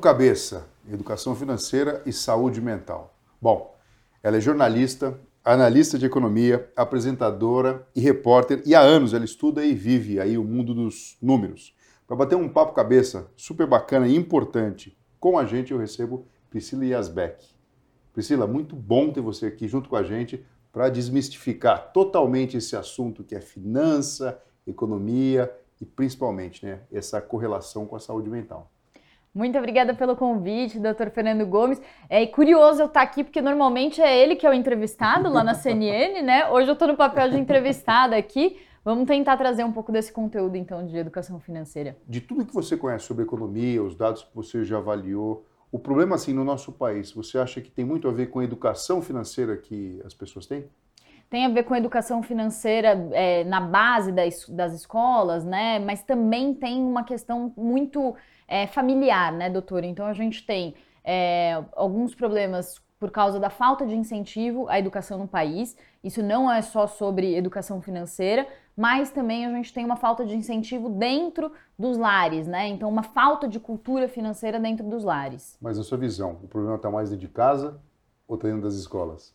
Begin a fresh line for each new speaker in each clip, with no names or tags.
Cabeça, Educação Financeira e Saúde Mental. Bom, ela é jornalista, analista de economia, apresentadora e repórter, e há anos ela estuda e vive aí o mundo dos números. Para bater um papo cabeça super bacana e importante com a gente, eu recebo Priscila Yasbeck. Priscila, muito bom ter você aqui junto com a gente para desmistificar totalmente esse assunto que é finança, economia e principalmente né, essa correlação com a saúde mental.
Muito obrigada pelo convite, doutor Fernando Gomes. É curioso eu estar aqui, porque normalmente é ele que é o entrevistado lá na CNN, né? Hoje eu estou no papel de entrevistada aqui. Vamos tentar trazer um pouco desse conteúdo, então, de educação financeira.
De tudo que você conhece sobre economia, os dados que você já avaliou, o problema, assim, no nosso país, você acha que tem muito a ver com a educação financeira que as pessoas têm?
Tem a ver com a educação financeira é, na base das, das escolas, né? Mas também tem uma questão muito é, familiar, né, doutor? Então a gente tem é, alguns problemas por causa da falta de incentivo à educação no país. Isso não é só sobre educação financeira, mas também a gente tem uma falta de incentivo dentro dos lares, né? Então, uma falta de cultura financeira dentro dos lares.
Mas na sua visão, o problema está mais dentro de casa ou está dentro das escolas?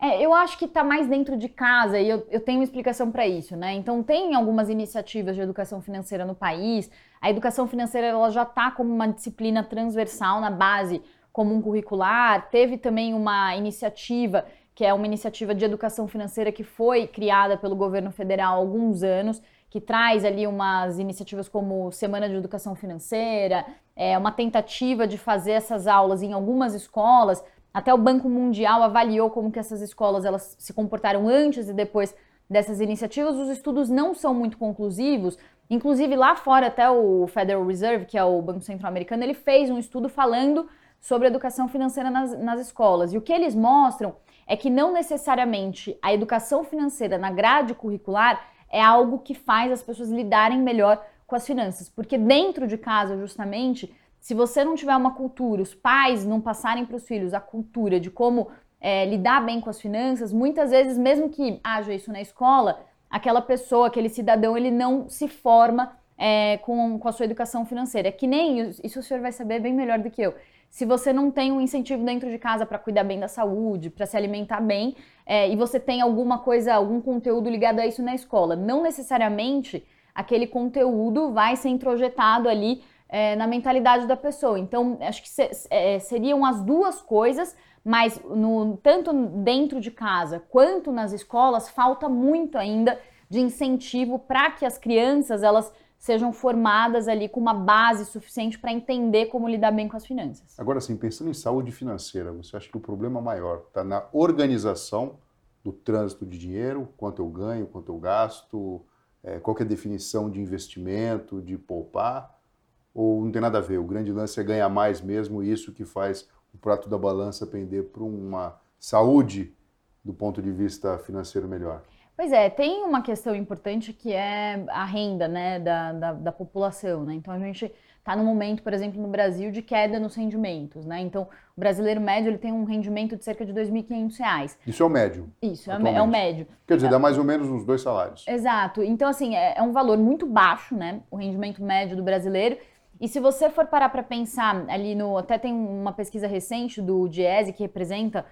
É, eu acho que está mais dentro de casa e eu, eu tenho uma explicação para isso, né? Então, tem algumas iniciativas de educação financeira no país. A educação financeira ela já está como uma disciplina transversal na base comum curricular. Teve também uma iniciativa que é uma iniciativa de educação financeira que foi criada pelo governo federal há alguns anos, que traz ali umas iniciativas como Semana de Educação Financeira, é, uma tentativa de fazer essas aulas em algumas escolas. Até o Banco Mundial avaliou como que essas escolas elas se comportaram antes e depois dessas iniciativas. Os estudos não são muito conclusivos. Inclusive lá fora até o Federal Reserve, que é o Banco Central Americano, ele fez um estudo falando sobre educação financeira nas, nas escolas. E o que eles mostram é que não necessariamente a educação financeira na grade curricular é algo que faz as pessoas lidarem melhor com as finanças, porque dentro de casa, justamente, se você não tiver uma cultura, os pais não passarem para os filhos a cultura de como é, lidar bem com as finanças, muitas vezes, mesmo que haja isso na escola, aquela pessoa, aquele cidadão, ele não se forma é, com, com a sua educação financeira. É que nem, isso o senhor vai saber bem melhor do que eu se você não tem um incentivo dentro de casa para cuidar bem da saúde, para se alimentar bem, é, e você tem alguma coisa, algum conteúdo ligado a isso na escola, não necessariamente aquele conteúdo vai ser introjetado ali é, na mentalidade da pessoa. Então, acho que se, é, seriam as duas coisas, mas no, tanto dentro de casa quanto nas escolas, falta muito ainda de incentivo para que as crianças elas sejam formadas ali com uma base suficiente para entender como lidar bem com as finanças.
Agora, sim, pensando em saúde financeira, você acha que o problema maior está na organização do trânsito de dinheiro, quanto eu ganho, quanto eu gasto, é, qual é a definição de investimento, de poupar, ou não tem nada a ver? O grande lance é ganhar mais mesmo, isso que faz o prato da balança pender para uma saúde do ponto de vista financeiro melhor.
Pois é, tem uma questão importante que é a renda né, da, da, da população. Né? Então a gente está no momento, por exemplo, no Brasil, de queda nos rendimentos. Né? Então o brasileiro médio ele tem um rendimento de cerca de R$ 2.500.
Isso é o médio?
Isso, atualmente. é o médio.
Quer dizer, dá mais ou menos uns dois salários.
Exato. Então, assim, é, é um valor muito baixo, né? O rendimento médio do brasileiro. E se você for parar para pensar ali no. Até tem uma pesquisa recente do Diese que representa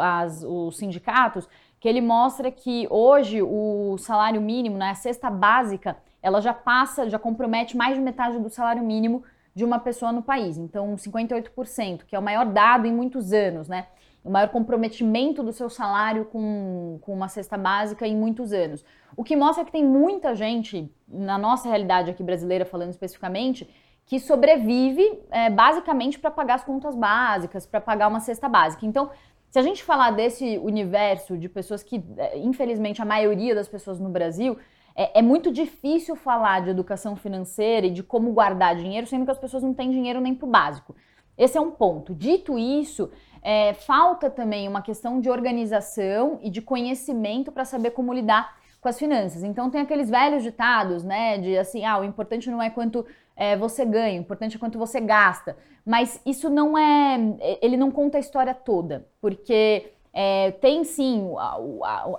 as, os sindicatos, que ele mostra que hoje o salário mínimo, né, a cesta básica, ela já passa, já compromete mais de metade do salário mínimo de uma pessoa no país. Então, 58%, que é o maior dado em muitos anos, né? O maior comprometimento do seu salário com, com uma cesta básica em muitos anos. O que mostra que tem muita gente, na nossa realidade aqui brasileira, falando especificamente, que sobrevive é, basicamente para pagar as contas básicas, para pagar uma cesta básica. Então, se a gente falar desse universo de pessoas que, é, infelizmente, a maioria das pessoas no Brasil, é, é, muito difícil falar de educação financeira e de como guardar dinheiro, sendo que as pessoas não têm dinheiro nem para o básico. Esse é um ponto. Dito isso, é, falta também uma questão de organização e de conhecimento para saber como lidar com as finanças. Então tem aqueles velhos ditados, né, de assim, ah, o importante não é quanto é, você ganha, o importante é quanto você gasta. Mas isso não é, ele não conta a história toda, porque é, tem sim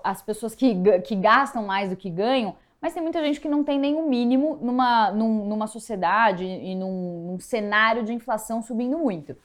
as pessoas que, que gastam mais do que ganham, mas tem muita gente que não tem o mínimo numa, num, numa sociedade e num, num cenário de inflação subindo muito.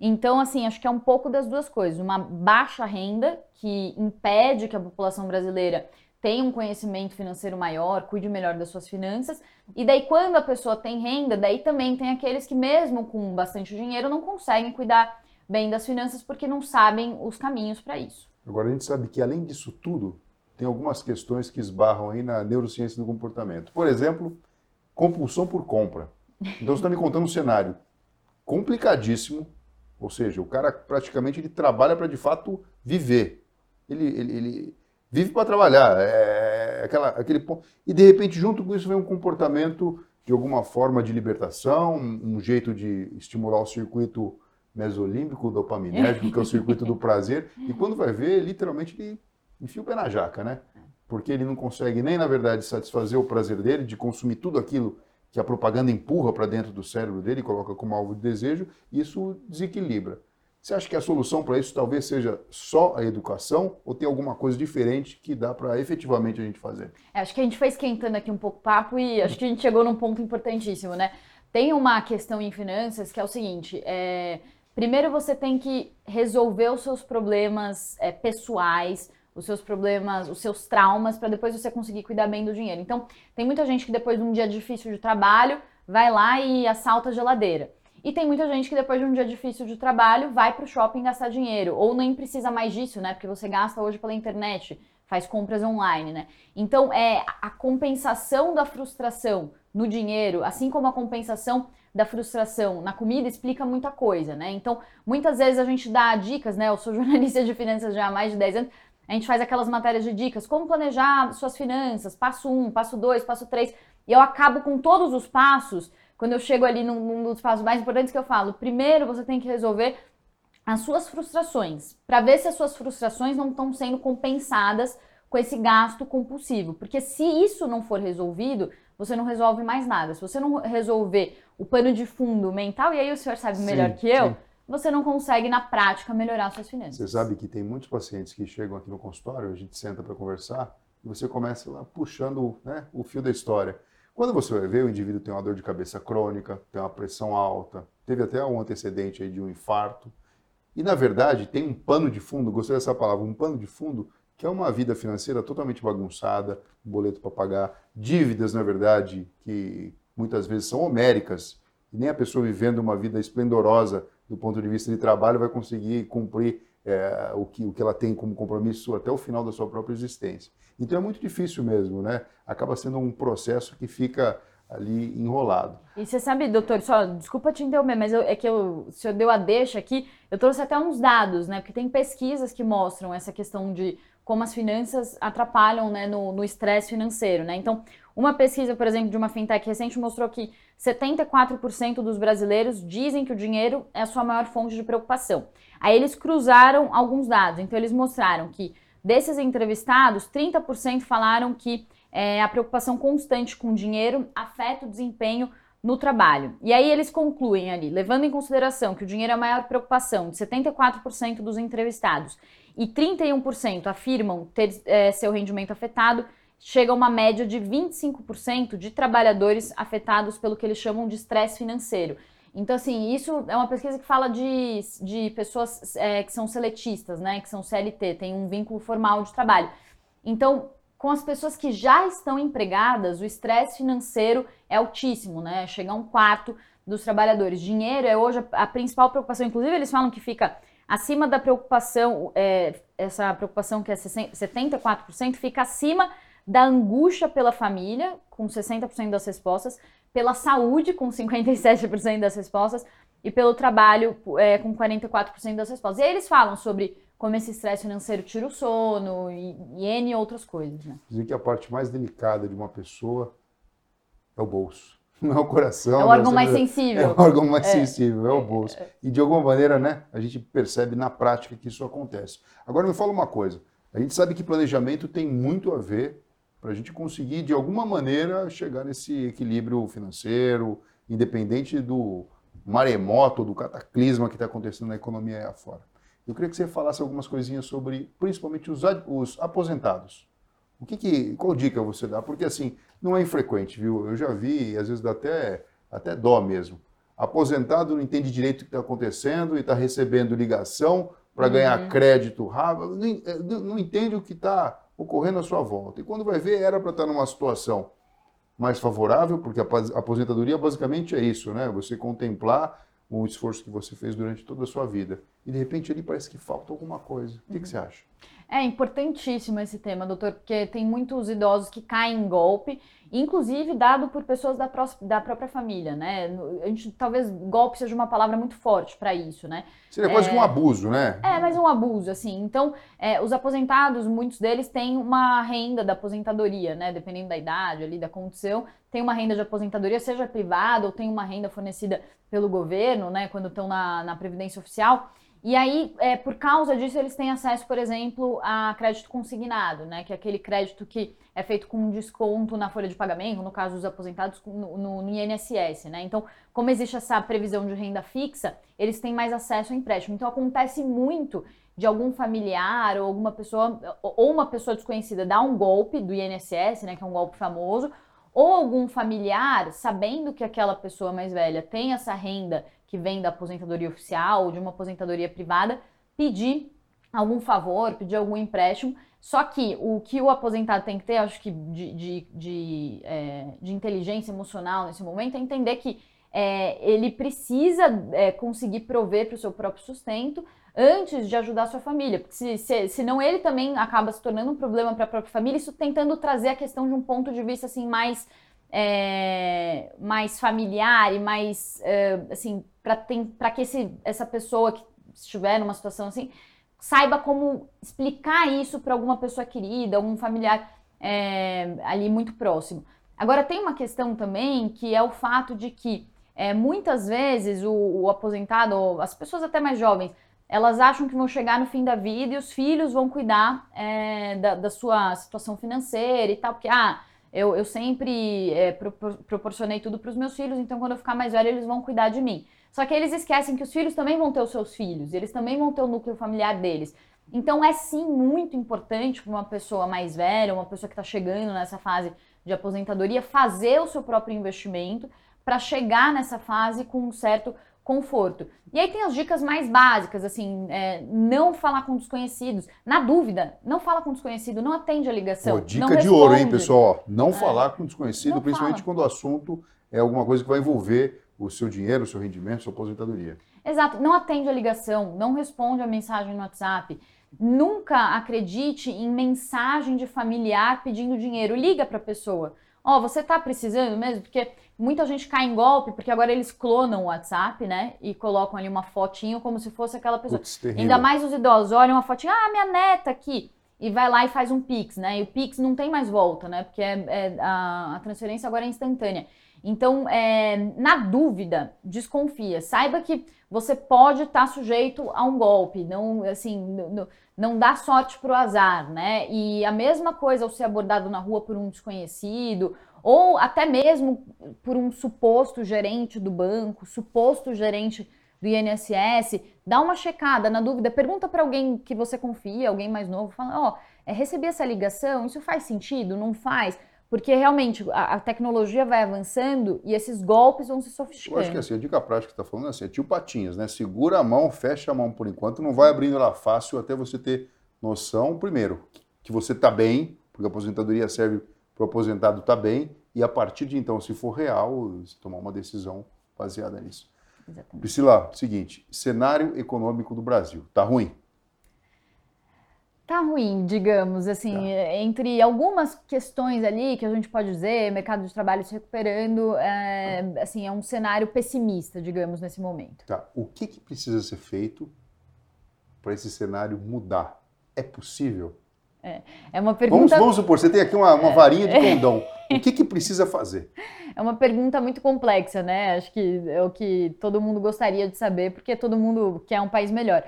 Então, assim, acho que é um pouco das duas coisas. Uma baixa renda, que impede que a população brasileira tenha um conhecimento financeiro maior, cuide melhor das suas finanças. E daí, quando a pessoa tem renda, daí também tem aqueles que, mesmo com bastante dinheiro, não conseguem cuidar bem das finanças porque não sabem os caminhos para isso.
Agora, a gente sabe que, além disso tudo, tem algumas questões que esbarram aí na neurociência do comportamento. Por exemplo, compulsão por compra. Então, você está me contando um cenário complicadíssimo, ou seja, o cara praticamente ele trabalha para de fato viver. Ele, ele, ele vive para trabalhar. É, é aquela, aquele ponto. E de repente, junto com isso, vem um comportamento de alguma forma de libertação, um jeito de estimular o circuito mesolímbico dopaminérgico, que é o circuito do prazer. E quando vai ver, literalmente ele enfia o pé na jaca, né? Porque ele não consegue nem, na verdade, satisfazer o prazer dele de consumir tudo aquilo que a propaganda empurra para dentro do cérebro dele, coloca como alvo de desejo, e isso desequilibra. Você acha que a solução para isso talvez seja só a educação ou tem alguma coisa diferente que dá para efetivamente a gente fazer?
É, acho que a gente foi esquentando aqui um pouco o papo e acho que a gente chegou num ponto importantíssimo, né? Tem uma questão em finanças que é o seguinte: é, primeiro você tem que resolver os seus problemas é, pessoais, os seus problemas, os seus traumas, para depois você conseguir cuidar bem do dinheiro. Então, tem muita gente que depois de um dia difícil de trabalho vai lá e assalta a geladeira. E tem muita gente que depois de um dia difícil de trabalho vai para o shopping gastar dinheiro, ou nem precisa mais disso, né? Porque você gasta hoje pela internet, faz compras online, né? Então, é a compensação da frustração no dinheiro, assim como a compensação da frustração na comida explica muita coisa, né? Então, muitas vezes a gente dá dicas, né? Eu sou jornalista de finanças já há mais de 10 anos, a gente faz aquelas matérias de dicas, como planejar suas finanças, passo 1, um, passo 2, passo 3, e eu acabo com todos os passos, quando eu chego ali num, num dos passos mais importantes que eu falo, primeiro você tem que resolver as suas frustrações, para ver se as suas frustrações não estão sendo compensadas com esse gasto compulsivo. Porque se isso não for resolvido, você não resolve mais nada. Se você não resolver o pano de fundo mental, e aí o senhor sabe melhor sim, que eu, sim você não consegue, na prática, melhorar suas finanças.
Você sabe que tem muitos pacientes que chegam aqui no consultório, a gente senta para conversar, e você começa lá puxando né, o fio da história. Quando você vai ver, o indivíduo tem uma dor de cabeça crônica, tem uma pressão alta, teve até um antecedente aí de um infarto. E, na verdade, tem um pano de fundo, gostei dessa palavra, um pano de fundo, que é uma vida financeira totalmente bagunçada, boleto para pagar, dívidas, na verdade, que muitas vezes são homéricas, e nem a pessoa vivendo uma vida esplendorosa do ponto de vista de trabalho, vai conseguir cumprir é, o, que, o que ela tem como compromisso até o final da sua própria existência. Então é muito difícil mesmo, né? Acaba sendo um processo que fica ali enrolado.
E você sabe, doutor, só desculpa te interromper, mas eu, é que eu, o senhor deu a deixa aqui, eu trouxe até uns dados, né? Porque tem pesquisas que mostram essa questão de como as finanças atrapalham né, no estresse financeiro, né? Então, uma pesquisa, por exemplo, de uma fintech recente mostrou que 74% dos brasileiros dizem que o dinheiro é a sua maior fonte de preocupação. Aí eles cruzaram alguns dados. Então, eles mostraram que desses entrevistados, 30% falaram que é, a preocupação constante com o dinheiro afeta o desempenho no trabalho. E aí eles concluem ali, levando em consideração que o dinheiro é a maior preocupação de 74% dos entrevistados e 31% afirmam ter é, seu rendimento afetado, chega a uma média de 25% de trabalhadores afetados pelo que eles chamam de estresse financeiro. Então, assim, isso é uma pesquisa que fala de, de pessoas é, que são seletistas, né? Que são CLT, tem um vínculo formal de trabalho. Então, com as pessoas que já estão empregadas, o estresse financeiro é altíssimo, né? Chega a um quarto dos trabalhadores. Dinheiro é hoje a, a principal preocupação. Inclusive, eles falam que fica acima da preocupação, é, essa preocupação que é 74%, fica acima da angústia pela família, com 60% das respostas, pela saúde, com 57% das respostas, e pelo trabalho, é, com 44% das respostas. E aí eles falam sobre como esse estresse financeiro tira o sono e, e N outras coisas. Né?
Dizem que a parte mais delicada de uma pessoa é o bolso. Não é o coração.
É o órgão mais sensível.
É o órgão mais é. sensível, é o bolso. E de alguma maneira, né, a gente percebe na prática que isso acontece. Agora me fala uma coisa. A gente sabe que planejamento tem muito a ver para a gente conseguir, de alguma maneira, chegar nesse equilíbrio financeiro, independente do maremoto, do cataclisma que está acontecendo na economia aí afora. Eu queria que você falasse algumas coisinhas sobre, principalmente, os, os aposentados. O que, que qual dica você dá? Porque assim, não é infrequente, viu? Eu já vi, às vezes dá até, até dó mesmo. Aposentado não entende direito o que está acontecendo e está recebendo ligação para uhum. ganhar crédito rápido, não, não entende o que está ocorrendo à sua volta. E quando vai ver, era para estar tá numa situação mais favorável, porque a aposentadoria basicamente é isso, né? Você contemplar o esforço que você fez durante toda a sua vida. E de repente ali parece que falta alguma coisa. O que, que você acha?
É importantíssimo esse tema, doutor, porque tem muitos idosos que caem em golpe, inclusive dado por pessoas da, pró da própria família, né? A gente talvez golpe seja uma palavra muito forte para isso, né?
Seria quase é, um abuso, né?
É, mas um abuso, assim. Então, é, os aposentados, muitos deles têm uma renda da aposentadoria, né? Dependendo da idade ali, da condição, tem uma renda de aposentadoria, seja privada ou tem uma renda fornecida pelo governo, né? Quando estão na, na Previdência Oficial. E aí, é, por causa disso, eles têm acesso, por exemplo, a crédito consignado, né? Que é aquele crédito que é feito com desconto na folha de pagamento, no caso dos aposentados, no, no, no, INSS, né? Então, como existe essa previsão de renda fixa, eles têm mais acesso ao empréstimo. Então, acontece muito de algum familiar ou alguma pessoa, ou uma pessoa desconhecida dar um golpe do INSS, né? Que é um golpe famoso, ou algum familiar, sabendo que aquela pessoa mais velha tem essa renda que vem da aposentadoria oficial ou de uma aposentadoria privada, pedir algum favor, pedir algum empréstimo. Só que o que o aposentado tem que ter, acho que de, de, de, é, de inteligência emocional nesse momento, é entender que é, ele precisa é, conseguir prover para o seu próprio sustento antes de ajudar a sua família. Porque se, se, senão ele também acaba se tornando um problema para a própria família, isso tentando trazer a questão de um ponto de vista assim mais é, mais familiar e mais, é, assim, para que esse, essa pessoa que estiver numa situação assim, saiba como explicar isso para alguma pessoa querida, algum familiar é, ali muito próximo. Agora, tem uma questão também que é o fato de que é, muitas vezes o, o aposentado, as pessoas até mais jovens, elas acham que vão chegar no fim da vida e os filhos vão cuidar é, da, da, sua situação financeira e tal, porque, ah, eu, eu sempre é, pro, proporcionei tudo para os meus filhos, então quando eu ficar mais velho eles vão cuidar de mim. Só que eles esquecem que os filhos também vão ter os seus filhos, eles também vão ter o núcleo familiar deles. Então é sim muito importante para uma pessoa mais velha, uma pessoa que está chegando nessa fase de aposentadoria, fazer o seu próprio investimento para chegar nessa fase com um certo conforto. E aí tem as dicas mais básicas, assim, é, não falar com desconhecidos. Na dúvida, não fala com desconhecido, não atende a ligação. Pô,
dica de ouro, hein, pessoal? Não é. falar com desconhecido, não principalmente fala. quando o assunto é alguma coisa que vai envolver o seu dinheiro, o seu rendimento, a sua aposentadoria.
Exato, não atende a ligação, não responde a mensagem no WhatsApp. Nunca acredite em mensagem de familiar pedindo dinheiro. Liga para a pessoa. Ó, oh, você tá precisando mesmo? Porque muita gente cai em golpe, porque agora eles clonam o WhatsApp, né? E colocam ali uma fotinho como se fosse aquela pessoa. Putz, Ainda mais os idosos, olham uma fotinha, ah, minha neta aqui. E vai lá e faz um Pix, né? E o Pix não tem mais volta, né? Porque é, é a, a, transferência agora é instantânea. Então, é, na dúvida, desconfia. Saiba que você pode estar tá sujeito a um golpe. Não, assim, não, não dá sorte para o azar, né? E a mesma coisa ao ser abordado na rua por um desconhecido, ou até mesmo por um suposto gerente do banco, suposto gerente do INSS, dá uma checada, na dúvida, pergunta para alguém que você confia, alguém mais novo, fala, ó, oh, recebi essa ligação, isso faz sentido? Não faz? Porque realmente a, a, tecnologia vai avançando e esses golpes vão se sofisticando.
Eu acho que assim, a dica prática que está falando é assim, é tio Patinhas, né? Segura a mão, fecha a mão por enquanto, não vai abrindo ela fácil até você ter noção, primeiro, que você está bem, porque a aposentadoria serve o aposentado estar tá bem, e a partir de então, se for real, tomar uma decisão baseada nisso. Exatamente. Priscila, seguinte, cenário econômico do Brasil, tá ruim?
Tá ruim, digamos, assim, tá. entre algumas questões ali que a gente pode dizer, mercado de trabalho se recuperando, é, assim, é um cenário pessimista, digamos, nesse momento.
Tá. O que, que precisa ser feito para esse cenário mudar? É possível?
É, é uma pergunta... Vamos,
vamos supor, você tem aqui uma, uma varinha de condão. O que, que precisa fazer?
É uma pergunta muito complexa, né? Acho que é o que todo mundo gostaria de saber, porque todo mundo quer um país melhor.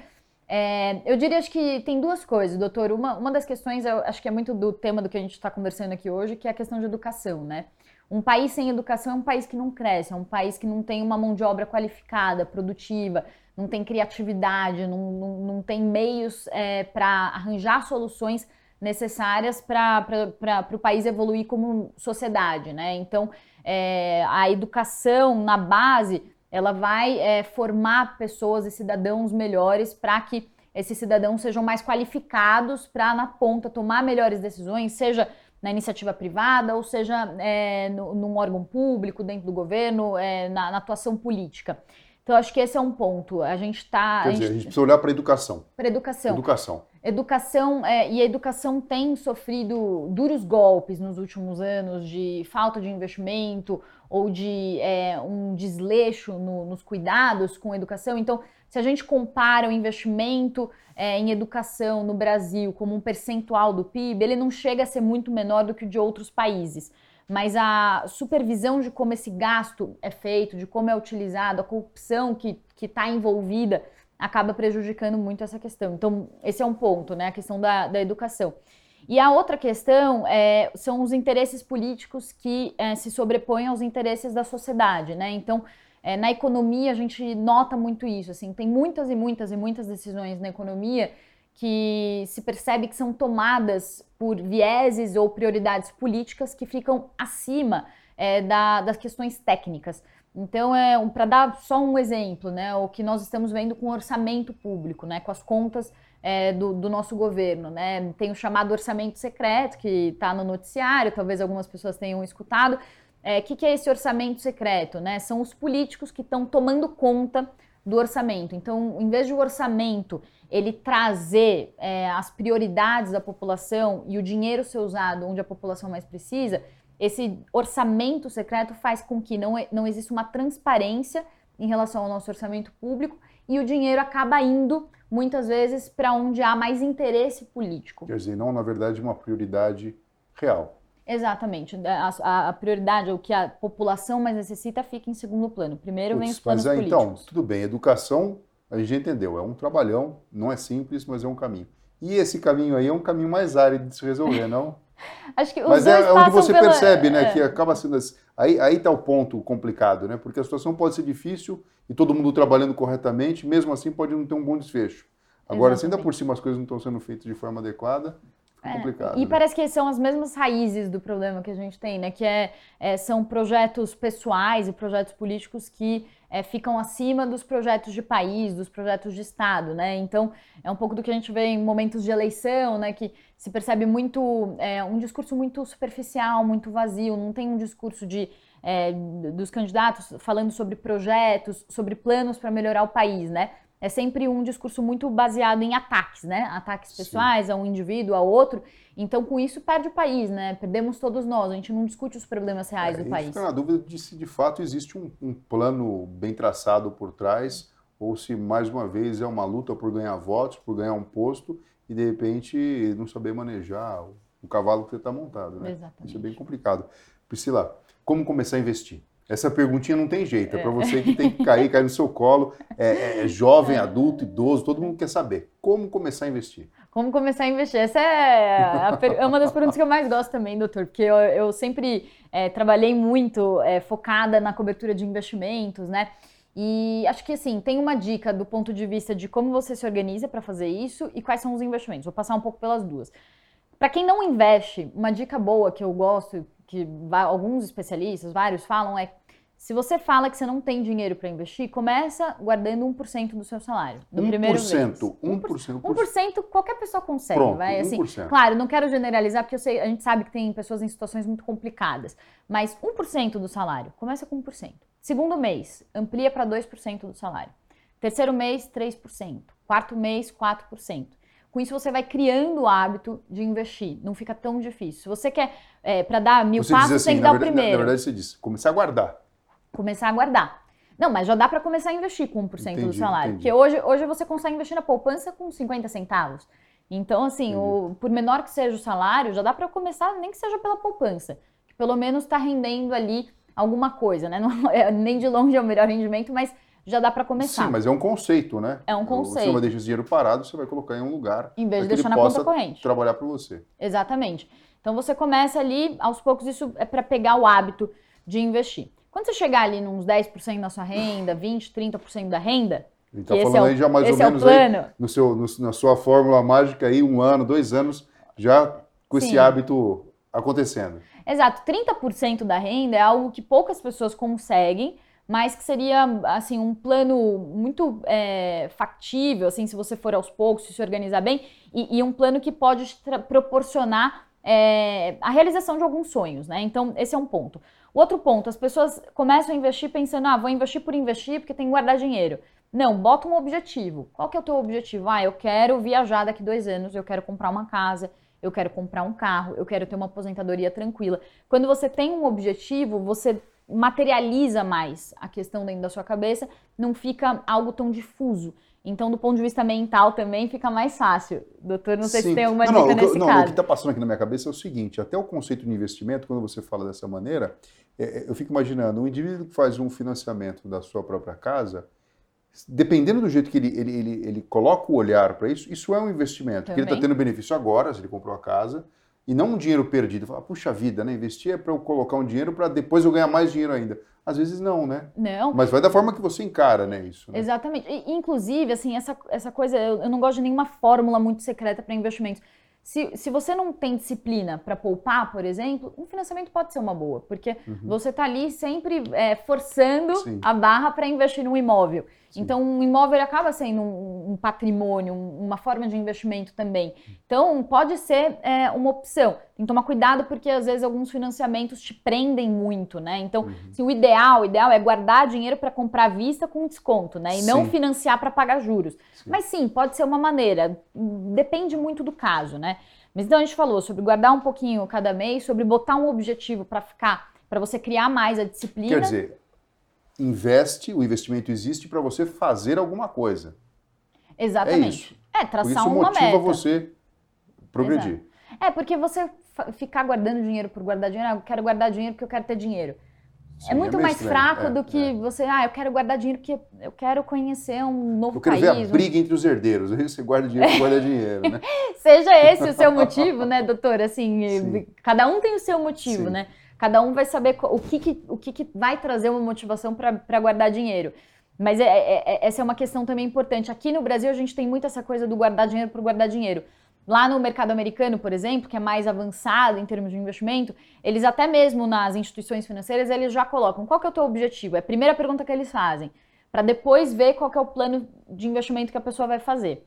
É, eu diria acho que tem duas coisas, doutor. Uma, uma das questões, eu acho que é muito do tema do que a gente está conversando aqui hoje, que é a questão de educação, né? Um país sem educação é um país que não cresce, é um país que não tem uma mão de obra qualificada, produtiva, não tem criatividade, não, não, não tem meios é, para arranjar soluções necessárias para o país evoluir como sociedade, né? Então, é, a educação na base, ela vai é, formar pessoas e cidadãos melhores para que esses cidadãos sejam mais qualificados para, na ponta, tomar melhores decisões, seja na iniciativa privada, ou seja é, no, num órgão público, dentro do governo, é, na, na, atuação política. Então, acho que esse é um ponto. A gente está.
Quer a dizer, a gente precisa olhar para a educação.
Para a educação.
Educação.
Educação, é, e a educação tem sofrido duros golpes nos últimos anos de falta de investimento ou de é, um desleixo no, nos cuidados com a educação. Então, se a gente compara o investimento é, em educação no Brasil como um percentual do PIB, ele não chega a ser muito menor do que o de outros países. Mas a supervisão de como esse gasto é feito, de como é utilizado, a corrupção que está envolvida, acaba prejudicando muito essa questão. Então, esse é um ponto, né? A questão da, da educação. E a outra questão é, são os interesses políticos que é, se sobrepõem aos interesses da sociedade, né? Então, é, na economia, a gente nota muito isso. Assim, tem muitas e muitas e muitas decisões na economia que se percebe que são tomadas por vieses ou prioridades políticas que ficam acima é, da, das questões técnicas. Então, é, para dar só um exemplo, né, o que nós estamos vendo com o orçamento público, né, com as contas é, do, do, nosso governo. Né? Tem o chamado orçamento secreto, que está no noticiário, talvez algumas pessoas tenham escutado, o é, que, que, é esse orçamento secreto? Né? São os políticos que estão tomando conta do orçamento. Então, em vez de o orçamento ele trazer é, as prioridades da população e o dinheiro ser usado onde a população mais precisa, esse orçamento secreto faz com que não, não exista uma transparência em relação ao nosso orçamento público e o dinheiro acaba indo muitas vezes para onde há mais interesse político.
Quer dizer, não, na verdade, uma prioridade real.
Exatamente. A, a, prioridade, o que a população mais necessita, fica em segundo plano. Primeiro Puts, vem os planos mas, é,
então, políticos. Então, tudo bem. Educação, a gente entendeu. É um trabalhão, não é simples, mas é um caminho. E esse caminho aí é um caminho mais árido de se resolver, não?
Acho que os
Mas
é,
é onde você pela... percebe, né, é. que acaba sendo assim. Aí aí está o ponto complicado, né? Porque a situação pode ser difícil e todo mundo trabalhando corretamente, mesmo assim pode não ter um bom desfecho. Agora, Exatamente. se ainda por cima as coisas não estão sendo feitas de forma adequada, é, complicado.
E
né?
parece que são as mesmas raízes do problema que a gente tem, né? Que é, é são projetos pessoais e projetos políticos que é, ficam acima dos projetos de país, dos projetos de Estado, né? Então, é um pouco do que a gente vê em momentos de eleição, né? Que se percebe muito, é, um discurso muito superficial, muito vazio, não tem um discurso de, é, dos candidatos falando sobre projetos, sobre planos para melhorar o país, né? É sempre um discurso muito baseado em ataques, né? Ataques pessoais Sim. a um indivíduo, a outro. Então, com isso, perde o país, né? Perdemos todos nós. A gente não discute os problemas reais é, do país.
Fica na dúvida de se de fato existe um, um, plano bem traçado por trás ou se, mais uma vez, é uma luta por ganhar votos, por ganhar um posto e, de repente, não saber manejar o cavalo que você está montado, né?
Exatamente.
Isso é bem complicado. Priscila, como começar a investir? Essa perguntinha não tem jeito, é, é para você que tem que cair, cair no seu colo. É, é, é, jovem, adulto, idoso, todo mundo quer saber. Como começar a investir?
Como começar a investir? Essa é, a, é uma das perguntas que eu mais gosto também, doutor, porque eu, eu sempre é, trabalhei muito é, focada na cobertura de investimentos, né? E acho que assim, tem uma dica do ponto de vista de como você se organiza para fazer isso e quais são os investimentos. Vou passar um pouco pelas duas. Para quem não investe, uma dica boa que eu gosto, que alguns especialistas, vários falam, é se você fala que você não tem dinheiro para investir, começa guardando 1% do seu salário. No 1%, primeiro mês.
1%, 1%. 1%,
qualquer pessoa consegue,
Pronto,
vai assim.
1%.
Claro, não quero generalizar porque sei, a gente sabe que tem pessoas em situações muito complicadas, mas 1% do salário, começa com 1%. Segundo mês, amplia para 2% do salário. Terceiro mês, 3%. Quarto mês, 4%. Com isso, você vai criando o hábito de investir. Não fica tão difícil. Se você quer, é, para dar mil você passos, assim, tem que dar o primeiro.
Na, na verdade, você disse, começar a guardar
começar a guardar. Não, mas já dá para começar a investir com 1% entendi, do salário. Entendi. Porque hoje, hoje você consegue investir na poupança com 50 centavos. Então, assim, o, por menor que seja o salário, já dá para começar, nem que seja pela poupança. Que pelo menos está rendendo ali alguma coisa, né? Não, é, nem de longe é o melhor rendimento, mas já dá para começar.
Sim, mas é um conceito, né?
É um conceito. Você
não deixar esse dinheiro parado, você vai colocar em um lugar.
Em vez de deixar na conta corrente.
trabalhar para você.
Exatamente. Então você começa ali, aos poucos, isso é para pegar o hábito de investir. Quando você chegar ali nos 10% da sua renda, 20%, 30% da renda,
ele está falando é o, aí já mais ou
é
menos aí, no seu, no, na sua fórmula mágica aí, um ano, dois anos, já com esse hábito acontecendo.
Exato, 30% da renda é algo que poucas pessoas conseguem, mas que seria assim um plano muito é, factível, assim, se você for aos poucos, se, se organizar bem, e, e um plano que pode proporcionar é, a realização de alguns sonhos, né? Então, esse é um ponto. Outro ponto, as pessoas começam a investir pensando, ah, vou investir por investir porque tem que guardar dinheiro. Não, bota um objetivo. Qual que é o teu objetivo? Ah, eu quero viajar daqui dois anos, eu quero comprar uma casa, eu quero comprar um carro, eu quero ter uma aposentadoria tranquila. Quando você tem um objetivo, você materializa mais a questão dentro da sua cabeça, não fica algo tão difuso. Então, do ponto de vista mental também fica mais fácil. Doutor, não sei Sim. se tem alguma não, dica não, nesse
não,
caso.
O que está passando aqui na minha cabeça é o seguinte, até o conceito de investimento, quando você fala dessa maneira, é, é, eu fico imaginando, um indivíduo que faz um financiamento da sua própria casa, dependendo do jeito que ele, ele, ele, ele coloca o olhar para isso, isso é um investimento. Porque ele está tendo benefício agora, se ele comprou a casa, e não um dinheiro perdido. Fala, puxa vida, né? Investir é para eu colocar um dinheiro para depois eu ganhar mais dinheiro ainda. Às vezes não, né?
Não.
Mas vai da forma que você encara, né, isso. Né?
Exatamente. E, inclusive, assim, essa, essa coisa, eu, eu não gosto de nenhuma fórmula muito secreta para investimentos. Se, se você não tem disciplina para poupar, por exemplo, um financiamento pode ser uma boa, porque uhum. você está ali sempre é, forçando Sim. a barra para investir num imóvel. Sim. Então, um imóvel acaba sendo um, um patrimônio, um, uma forma de investimento também. Então, pode ser é, uma opção. Tem que tomar cuidado porque, às vezes, alguns financiamentos te prendem muito, né? Então, uhum. assim, o ideal, o ideal é guardar dinheiro para comprar à vista com desconto, né? E sim. não financiar para pagar juros. Mas, sim, pode ser uma maneira. Depende muito do caso, né? Mas, então, a gente falou sobre guardar um pouquinho cada mês, sobre botar um objetivo para ficar, para você criar mais a disciplina.
Quer dizer, investe, o investimento existe para você fazer alguma coisa.
Exatamente.
É isso.
É, traçar
Por isso
uma
motiva
meta.
você progredir. Exato.
É, porque você ficar guardando dinheiro por guardar dinheiro, ah, eu quero guardar dinheiro porque eu quero ter dinheiro. Sim, é muito é mais estranho. fraco é, do que é. você, ah, eu quero guardar dinheiro porque eu quero conhecer um novo país.
Eu quero país, ver a briga entre os herdeiros. Aí você guarda dinheiro, guarda dinheiro, né?
Seja esse o seu motivo, né, doutor? Assim, Sim. cada um tem o seu motivo, Sim. né? Cada um vai saber o que, que o que, que vai trazer uma motivação para guardar dinheiro. Mas é, é, é, essa é uma questão também importante. Aqui no Brasil, a gente tem muito essa coisa do guardar dinheiro por guardar dinheiro. Lá no mercado americano, por exemplo, que é mais avançado em termos de investimento, eles até mesmo nas instituições financeiras, eles já colocam qual que é o teu objetivo. É a primeira pergunta que eles fazem, para depois ver qual que é o plano de investimento que a pessoa vai fazer.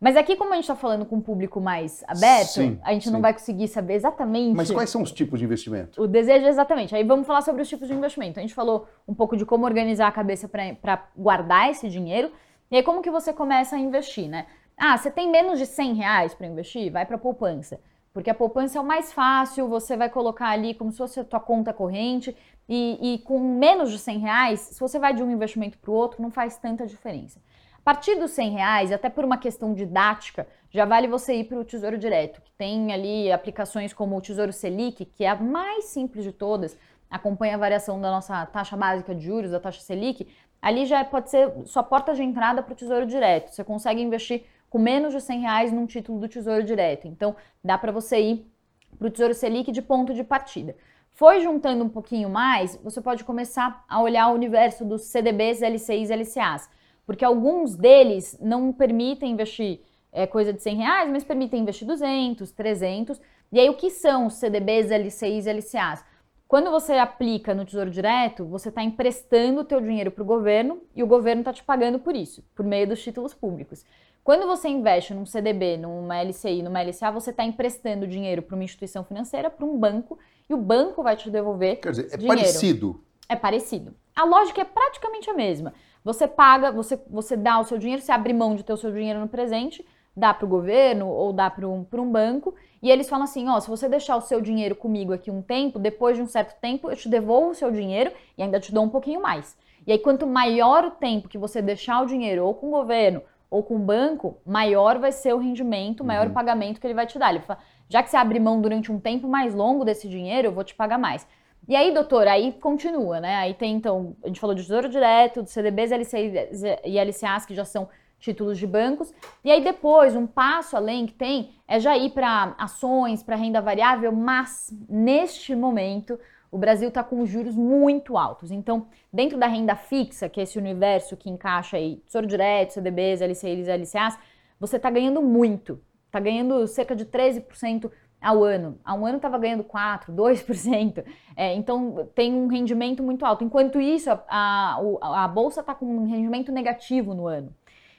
Mas aqui, como a gente está falando com um público mais aberto, sim, a gente sim. não vai conseguir saber exatamente.
Mas quais são os tipos de investimento?
O desejo, exatamente. Aí vamos falar sobre os tipos de investimento. A gente falou um pouco de como organizar a cabeça para guardar esse dinheiro. E aí, como que você começa a investir, né? Ah, você tem menos de 100 reais para investir? Vai para poupança. Porque a poupança é o mais fácil, você vai colocar ali como se fosse a tua conta corrente. E, e com menos de 100 reais, se você vai de um investimento para o outro, não faz tanta diferença. Partir dos 100 reais, até por uma questão didática, já vale você ir para o Tesouro Direto, que tem ali aplicações como o Tesouro Selic, que é a mais simples de todas, acompanha a variação da nossa taxa básica de juros, da taxa Selic. Ali já pode ser sua porta de entrada para o Tesouro Direto. Você consegue investir com menos de 100 reais num título do Tesouro Direto. Então, dá para você ir para o Tesouro Selic de ponto de partida. Foi juntando um pouquinho mais, você pode começar a olhar o universo dos CDBs, LCIs e LCAs porque alguns deles não permitem investir é, coisa de 100 reais, mas permitem investir 200, 300. E aí, o que são os CDBs, LCIs e LCAs? Quando você aplica no Tesouro Direto, você está emprestando o teu dinheiro para o governo e o governo está te pagando por isso, por meio dos títulos públicos. Quando você investe num CDB, numa LCI, numa LCA, você está emprestando dinheiro para uma instituição financeira, para um banco, e o banco vai te devolver
Quer dizer, é
dinheiro.
parecido.
É parecido. A lógica é praticamente a mesma. Você paga, você, você dá o seu dinheiro, você abre mão de ter o seu dinheiro no presente, dá para o governo ou dá para um, um banco, e eles falam assim: ó, se você deixar o seu dinheiro comigo aqui um tempo, depois de um certo tempo, eu te devolvo o seu dinheiro e ainda te dou um pouquinho mais. E aí, quanto maior o tempo que você deixar o dinheiro ou com o governo ou com o banco, maior vai ser o rendimento, maior uhum. o pagamento que ele vai te dar. Ele fala, já que você abre mão durante um tempo mais longo desse dinheiro, eu vou te pagar mais. E aí, doutor, aí continua, né? Aí tem, então, a gente falou de Tesouro Direto, dos CDBs LCIs e LCAs, que já são títulos de bancos. E aí depois, um passo além que tem é já ir para ações, para renda variável, mas neste momento o Brasil está com juros muito altos. Então, dentro da renda fixa, que é esse universo que encaixa aí Tesouro Direto, CDBs, LCIs e LCAs, você está ganhando muito está ganhando cerca de 13% ao ano. Há um ano estava ganhando 4%, 2%. É, então tem um rendimento muito alto. Enquanto isso, a, a, a bolsa está com um rendimento negativo no ano.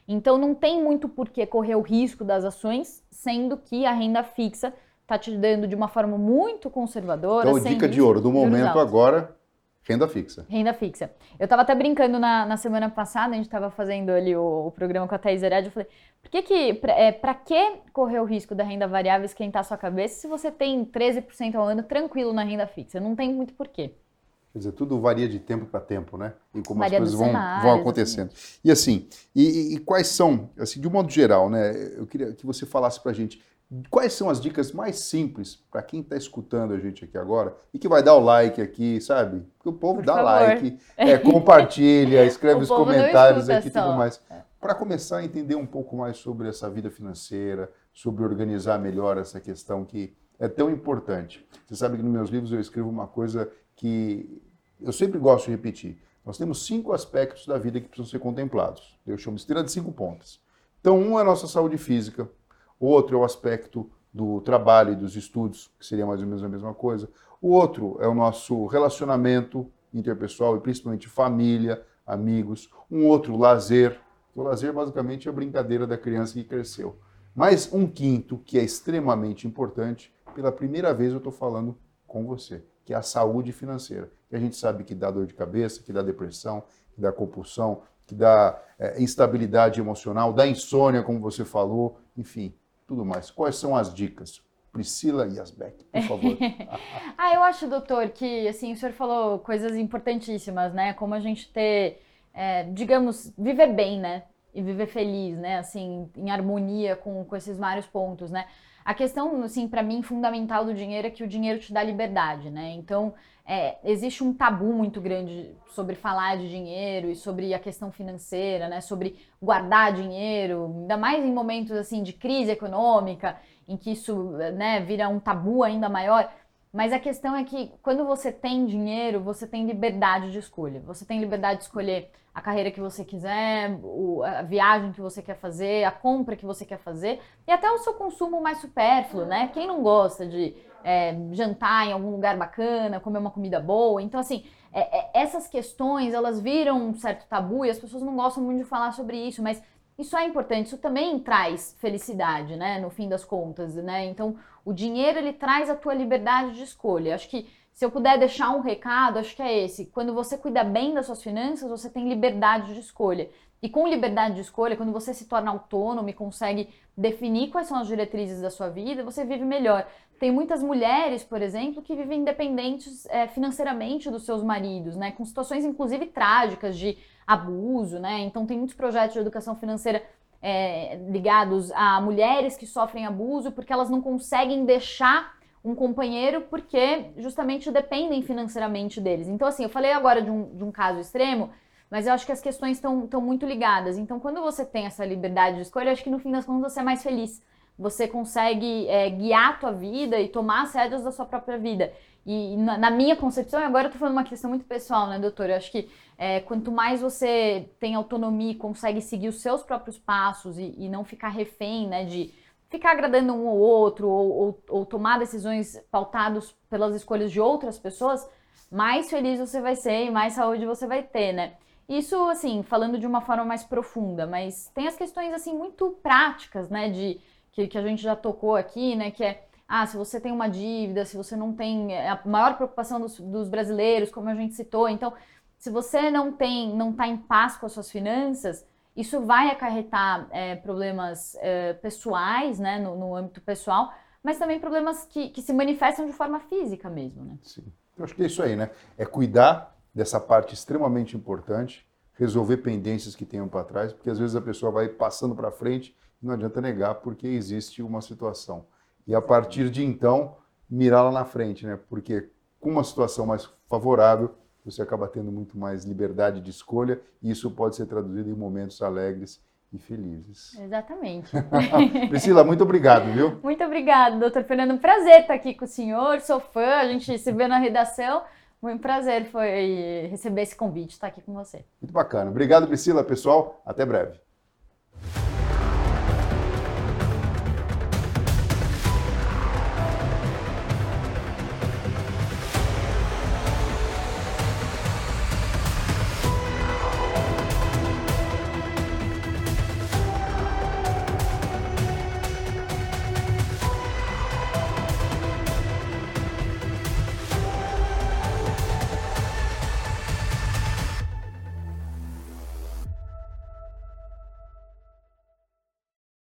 Então não tem muito por que correr o risco das ações, sendo que a renda fixa está te dando de uma forma muito conservadora.
Então, dica de ouro do momento agora Renda fixa.
Renda fixa. Eu estava até brincando na, na, semana passada, a gente estava fazendo ali o, o, programa com a Thais Hered, eu falei, por que que, pra, é, pra que correr o risco da renda variável esquentar a sua cabeça se você tem 13% ao ano tranquilo na renda fixa? Não tem muito porquê.
Quer dizer, tudo varia de tempo para tempo, né? E como varia as coisas vão, cenário, vão acontecendo. Exatamente. E assim, e, e, quais são, assim, de um modo geral, né? Eu queria que você falasse para a gente Quais são as dicas mais simples para quem está escutando a gente aqui agora e que vai dar o like aqui, sabe? Porque o povo Por dá favor. like, é, compartilha, escreve os comentários aqui e tudo mais. É. Para começar a entender um pouco mais sobre essa vida financeira, sobre organizar melhor essa questão que é tão importante. Você sabe que nos meus livros eu escrevo uma coisa que eu sempre gosto de repetir. Nós temos cinco aspectos da vida que precisam ser contemplados. Eu chamo de estrela de cinco pontas. Então, um é a nossa saúde física, outro é o aspecto do trabalho e dos estudos, que seria mais ou menos a mesma coisa. O outro é o nosso relacionamento interpessoal e principalmente família, amigos. Um outro, lazer. O lazer basicamente é a brincadeira da criança que cresceu. Mas um quinto, que é extremamente importante, pela primeira vez eu estou falando com você, que é a saúde financeira. Que a gente sabe que dá dor de cabeça, que dá depressão, que dá compulsão, que dá é, instabilidade emocional, dá insônia, como você falou, enfim tudo mais. Quais são as dicas? Priscila Yasbeck, por favor.
ah, eu acho, doutor, que assim, o senhor falou coisas importantíssimas, né? Como a gente ter, é, digamos, viver bem, né? E viver feliz, né? Assim, em harmonia com, com esses vários pontos, né? A questão, assim, para mim, fundamental do dinheiro é que o dinheiro te dá liberdade, né? Então, é, existe um tabu muito grande sobre falar de dinheiro e sobre a questão financeira, né? Sobre guardar dinheiro, ainda mais em momentos assim de crise econômica, em que isso né, vira um tabu ainda maior. Mas a questão é que quando você tem dinheiro, você tem liberdade de escolha. Você tem liberdade de escolher a carreira que você quiser, a viagem que você quer fazer, a compra que você quer fazer e até o seu consumo mais supérfluo, né? Quem não gosta de é, jantar em algum lugar bacana, comer uma comida boa. Então, assim, é, é, essas questões, elas viram um certo tabu e as pessoas não gostam muito de falar sobre isso, mas isso é importante, isso também traz felicidade, né, no fim das contas, né? Então, o dinheiro, ele traz a tua liberdade de escolha. Acho que se eu puder deixar um recado, acho que é esse. Quando você cuida bem das suas finanças, você tem liberdade de escolha. E com liberdade de escolha, quando você se torna autônomo e consegue definir quais são as diretrizes da sua vida, você vive melhor. Tem muitas mulheres, por exemplo, que vivem independentes é, financeiramente dos seus maridos, né? Com situações, inclusive, trágicas de abuso, né? Então, tem muitos projetos de educação financeira é, ligados a mulheres que sofrem abuso porque elas não conseguem deixar um companheiro porque justamente dependem financeiramente deles. Então, assim, eu falei agora de um, de um caso extremo, mas eu acho que as questões estão muito ligadas. Então, quando você tem essa liberdade de escolha, eu acho que no fim das contas você é mais feliz você consegue é, guiar a tua vida e tomar as rédeas da sua própria vida. E na, na minha concepção, e agora eu tô falando uma questão muito pessoal, né, doutor? Eu acho que é, quanto mais você tem autonomia e consegue seguir os seus próprios passos e, e não ficar refém, né, de ficar agradando um ou outro ou, ou, ou tomar decisões pautadas pelas escolhas de outras pessoas, mais feliz você vai ser e mais saúde você vai ter, né? Isso, assim, falando de uma forma mais profunda, mas tem as questões, assim, muito práticas, né, de que, que a gente já tocou aqui, né? Que é ah, se você tem uma dívida, se você não tem é a maior preocupação dos, dos, brasileiros, como a gente citou. Então, se você não tem, não está em paz com as suas finanças, isso vai acarretar é, problemas é, pessoais, né, no, no, âmbito pessoal, mas também problemas que, que se manifestam de forma física mesmo, né?
Sim, eu acho que é isso aí, né? É cuidar dessa parte extremamente importante, resolver pendências que tenham para trás, porque às vezes a pessoa vai passando para frente não adianta negar porque existe uma situação. E a partir de então, mirar lá na frente, né? Porque com uma situação mais favorável, você acaba tendo muito mais liberdade de escolha e isso pode ser traduzido em momentos alegres e felizes.
Exatamente.
Priscila, muito obrigado, viu?
Muito obrigado, doutor Fernando. Prazer estar aqui com o senhor, sou fã, a gente se vê na redação. Muito prazer foi receber esse convite, estar aqui com você.
Muito bacana. Obrigado, Priscila, pessoal. Até breve.